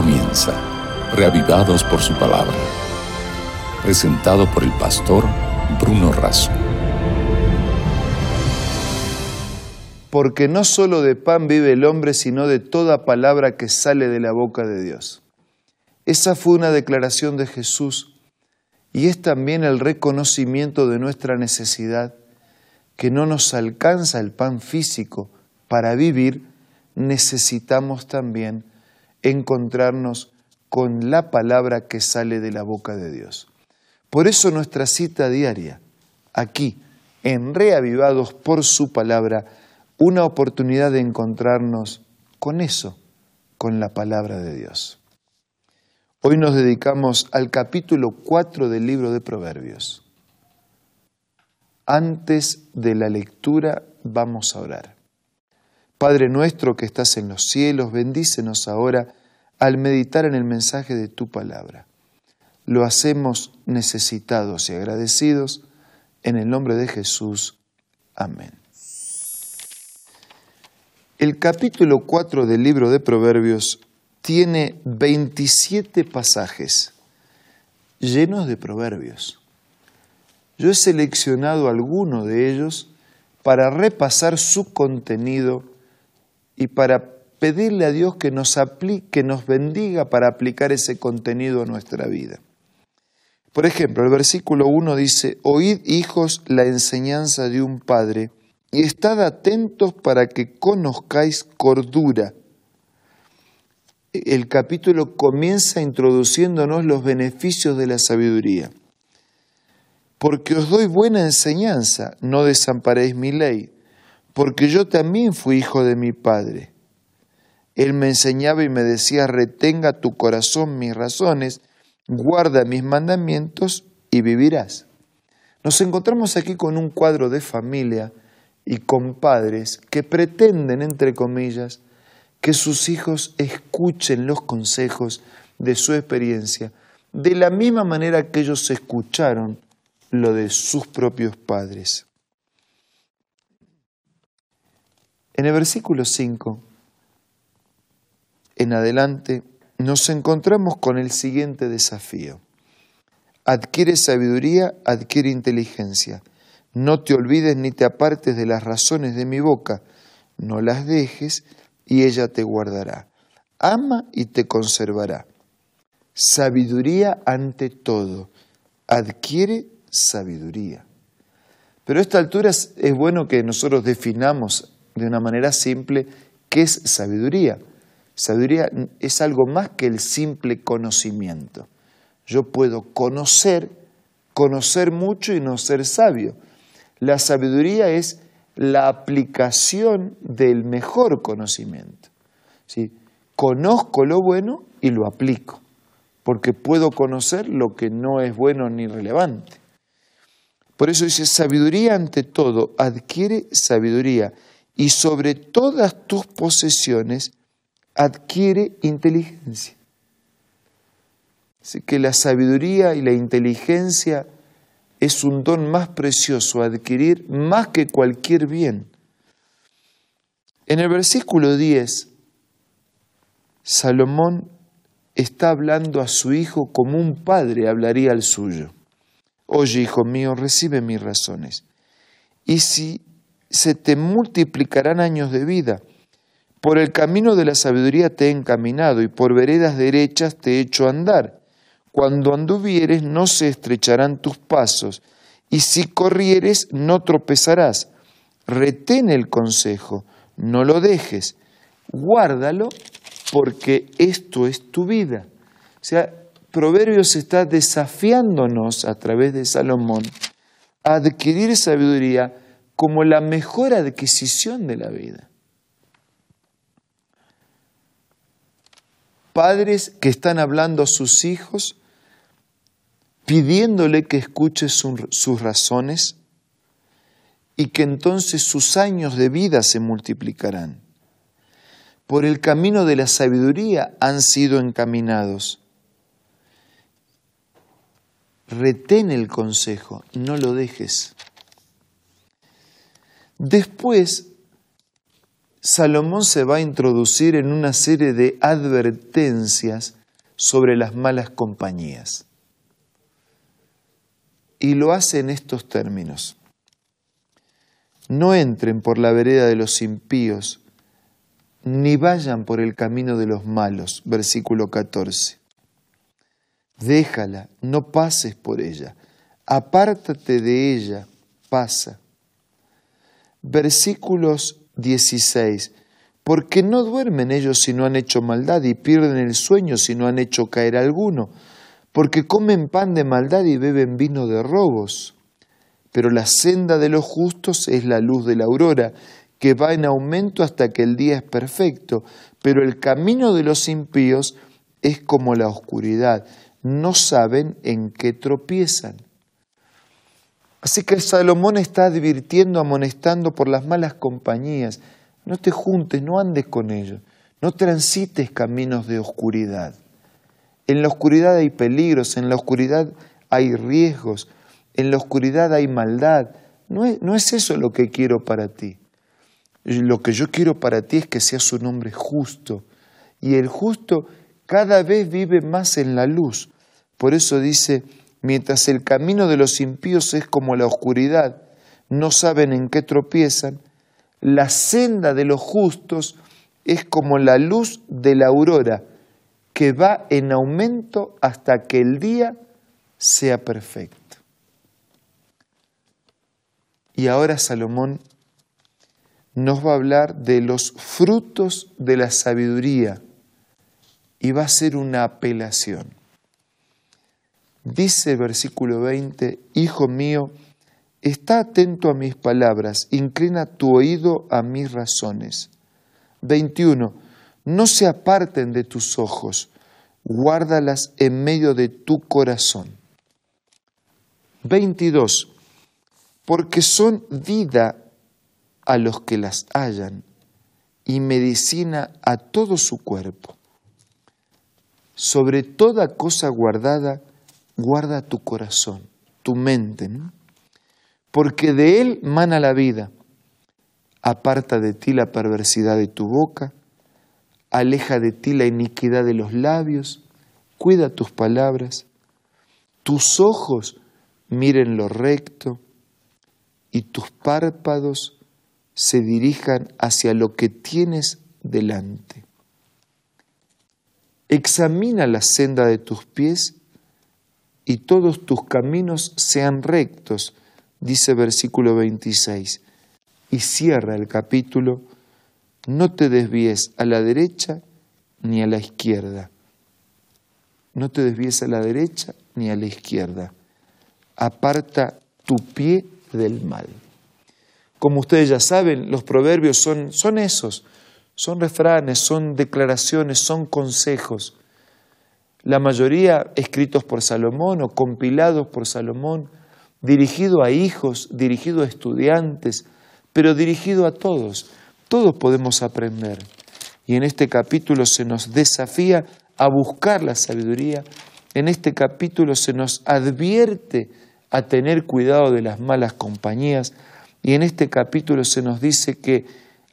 comienza, reavivados por su palabra. Presentado por el pastor Bruno Razo. Porque no solo de pan vive el hombre, sino de toda palabra que sale de la boca de Dios. Esa fue una declaración de Jesús y es también el reconocimiento de nuestra necesidad, que no nos alcanza el pan físico para vivir, necesitamos también encontrarnos con la palabra que sale de la boca de Dios. Por eso nuestra cita diaria, aquí, en Reavivados por su palabra, una oportunidad de encontrarnos con eso, con la palabra de Dios. Hoy nos dedicamos al capítulo 4 del libro de Proverbios. Antes de la lectura vamos a orar. Padre nuestro que estás en los cielos, bendícenos ahora al meditar en el mensaje de tu palabra. Lo hacemos necesitados y agradecidos en el nombre de Jesús. Amén. El capítulo 4 del libro de Proverbios tiene 27 pasajes llenos de proverbios. Yo he seleccionado algunos de ellos para repasar su contenido y para pedirle a Dios que nos, aplique, que nos bendiga para aplicar ese contenido a nuestra vida. Por ejemplo, el versículo 1 dice, Oíd hijos la enseñanza de un padre y estad atentos para que conozcáis cordura. El capítulo comienza introduciéndonos los beneficios de la sabiduría. Porque os doy buena enseñanza, no desamparéis mi ley porque yo también fui hijo de mi padre. Él me enseñaba y me decía, retenga tu corazón mis razones, guarda mis mandamientos y vivirás. Nos encontramos aquí con un cuadro de familia y con padres que pretenden, entre comillas, que sus hijos escuchen los consejos de su experiencia, de la misma manera que ellos escucharon lo de sus propios padres. En el versículo 5 en adelante nos encontramos con el siguiente desafío. Adquiere sabiduría, adquiere inteligencia. No te olvides ni te apartes de las razones de mi boca. No las dejes y ella te guardará. Ama y te conservará. Sabiduría ante todo. Adquiere sabiduría. Pero a esta altura es, bueno que nosotros definamos de una manera simple qué es sabiduría. Sabiduría es algo más que el simple conocimiento. Yo puedo conocer, conocer mucho y no ser sabio. La sabiduría es la aplicación del mejor conocimiento. ¿sí? Conozco lo bueno y lo aplico, porque puedo conocer lo que no es bueno ni relevante. Por eso dice, sabiduría ante todo, adquiere sabiduría y sobre todas tus posesiones adquiere inteligencia. Así que la sabiduría y la inteligencia es un don más precioso adquirir más que cualquier bien. En el versículo 10, Salomón está hablando a su hijo como un padre hablaría al suyo. Oye, hijo mío, recibe mis razones. Y si se te multiplicarán años de vida. Por el camino de la sabiduría te he encaminado y por veredas derechas te he hecho andar. Cuando anduvieres no se estrecharán tus pasos y si corrieres no tropezarás. Retén el consejo, no lo dejes, guárdalo porque esto es tu vida. O sea, Proverbios está desafiándonos a través de Salomón a adquirir sabiduría como la mejor adquisición de la vida. Padres que están hablando a sus hijos, pidiéndole que escuche sus razones y que entonces sus años de vida se multiplicarán. Por el camino de la sabiduría han sido encaminados. Retén el consejo, no lo dejes. Después Salomón se va a introducir en una serie de advertencias sobre las malas compañías. Y lo hace en estos términos. No entren por la vereda de los impíos, ni vayan por el camino de los malos. Versículo 14. Déjala, no pases por ella, apártate de ella, pasa. Versículos 16. Porque no duermen ellos si no han hecho maldad y pierden el sueño si no han hecho caer alguno, porque comen pan de maldad y beben vino de robos. Pero la senda de los justos es la luz de la aurora, que va en aumento hasta que el día es perfecto, pero el camino de los impíos es como la oscuridad, no saben en qué tropiezan. Así que Salomón está advirtiendo, amonestando por las malas compañías. No te juntes, no andes con ellos, no transites caminos de oscuridad. En la oscuridad hay peligros, en la oscuridad hay riesgos, en la oscuridad hay maldad. No es, no es eso lo que quiero para ti. Lo que yo quiero para ti es que seas un hombre justo. Y el justo cada vez vive más en la luz. Por eso dice, mientras el camino de los impíos es como la oscuridad, no saben en qué tropiezan, la senda de los justos es como la luz de la aurora, que va en aumento hasta que el día sea perfecto. Y ahora Salomón nos va a hablar de los frutos de la sabiduría y va a ser una apelación. Dice versículo 20, Hijo mío, está atento a mis palabras, inclina tu oído a mis razones. 21. No se aparten de tus ojos, guárdalas en medio de tu corazón. 22. Porque son vida a los que las hallan y medicina a todo su cuerpo. Sobre toda cosa guardada, guarda tu corazón, tu mente, porque de él mana la vida. Aparta de ti la perversidad de tu boca, aleja de ti la iniquidad de los labios, cuida tus palabras, tus ojos miren lo recto y tus párpados se dirijan hacia lo que tienes delante. Examina la senda de tus pies y todos tus caminos sean rectos, dice versículo 26. Y cierra el capítulo, no te desvíes a la derecha ni a la izquierda. No te desvíes a la derecha ni a la izquierda. Aparta tu pie del mal. Como ustedes ya saben, los proverbios son, son esos, son refranes, son declaraciones, son consejos. La mayoría escritos por Salomón o compilados por Salomón, dirigido a hijos, dirigido a estudiantes, pero dirigido a todos. Todos podemos aprender. Y en este capítulo se nos desafía a buscar la sabiduría. En este capítulo se nos advierte a tener cuidado de las malas compañías y en este capítulo se nos dice que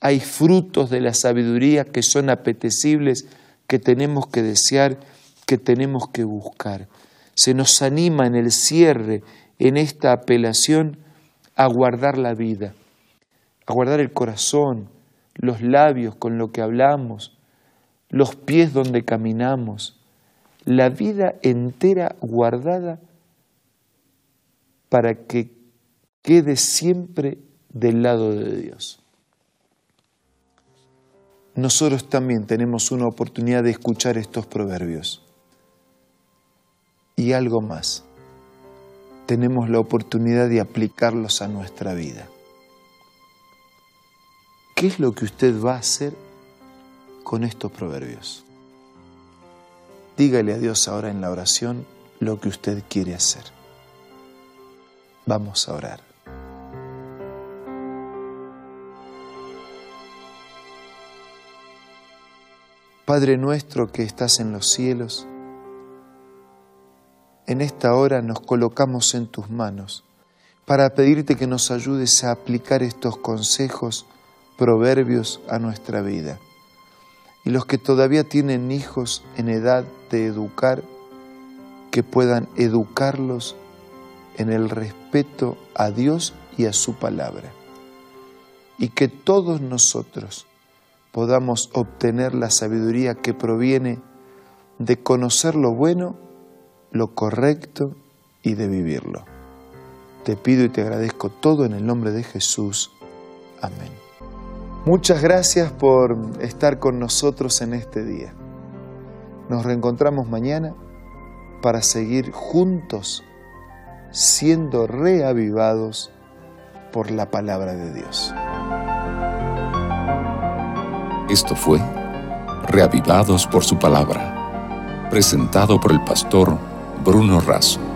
hay frutos de la sabiduría que son apetecibles, que tenemos que desear, que tenemos que buscar. Se nos anima en el cierre, en esta apelación, a guardar la vida, a guardar el corazón, los labios con lo que hablamos, los pies donde caminamos, la vida entera guardada para que quede siempre del lado de Dios. Nosotros también tenemos una oportunidad de escuchar estos proverbios. Y algo más, tenemos la oportunidad de aplicarlos a nuestra vida. ¿Qué es lo que usted va a hacer con estos proverbios? Dígale a Dios ahora en la oración lo que usted quiere hacer. Vamos a orar. Padre nuestro que estás en los cielos, en esta hora nos colocamos en tus manos para pedirte que nos ayudes a aplicar estos consejos proverbios a nuestra vida. Y los que todavía tienen hijos en edad de educar, que puedan educarlos en el respeto a Dios y a su palabra. Y que todos nosotros podamos obtener la sabiduría que proviene de conocer lo bueno, lo correcto y de vivirlo. Te pido y te agradezco todo en el nombre de Jesús. Amén. Muchas gracias por estar con nosotros en este día. Nos reencontramos mañana para seguir juntos siendo reavivados por la palabra de Dios. Esto fue Reavivados por su palabra, presentado por el pastor Bruno Razo.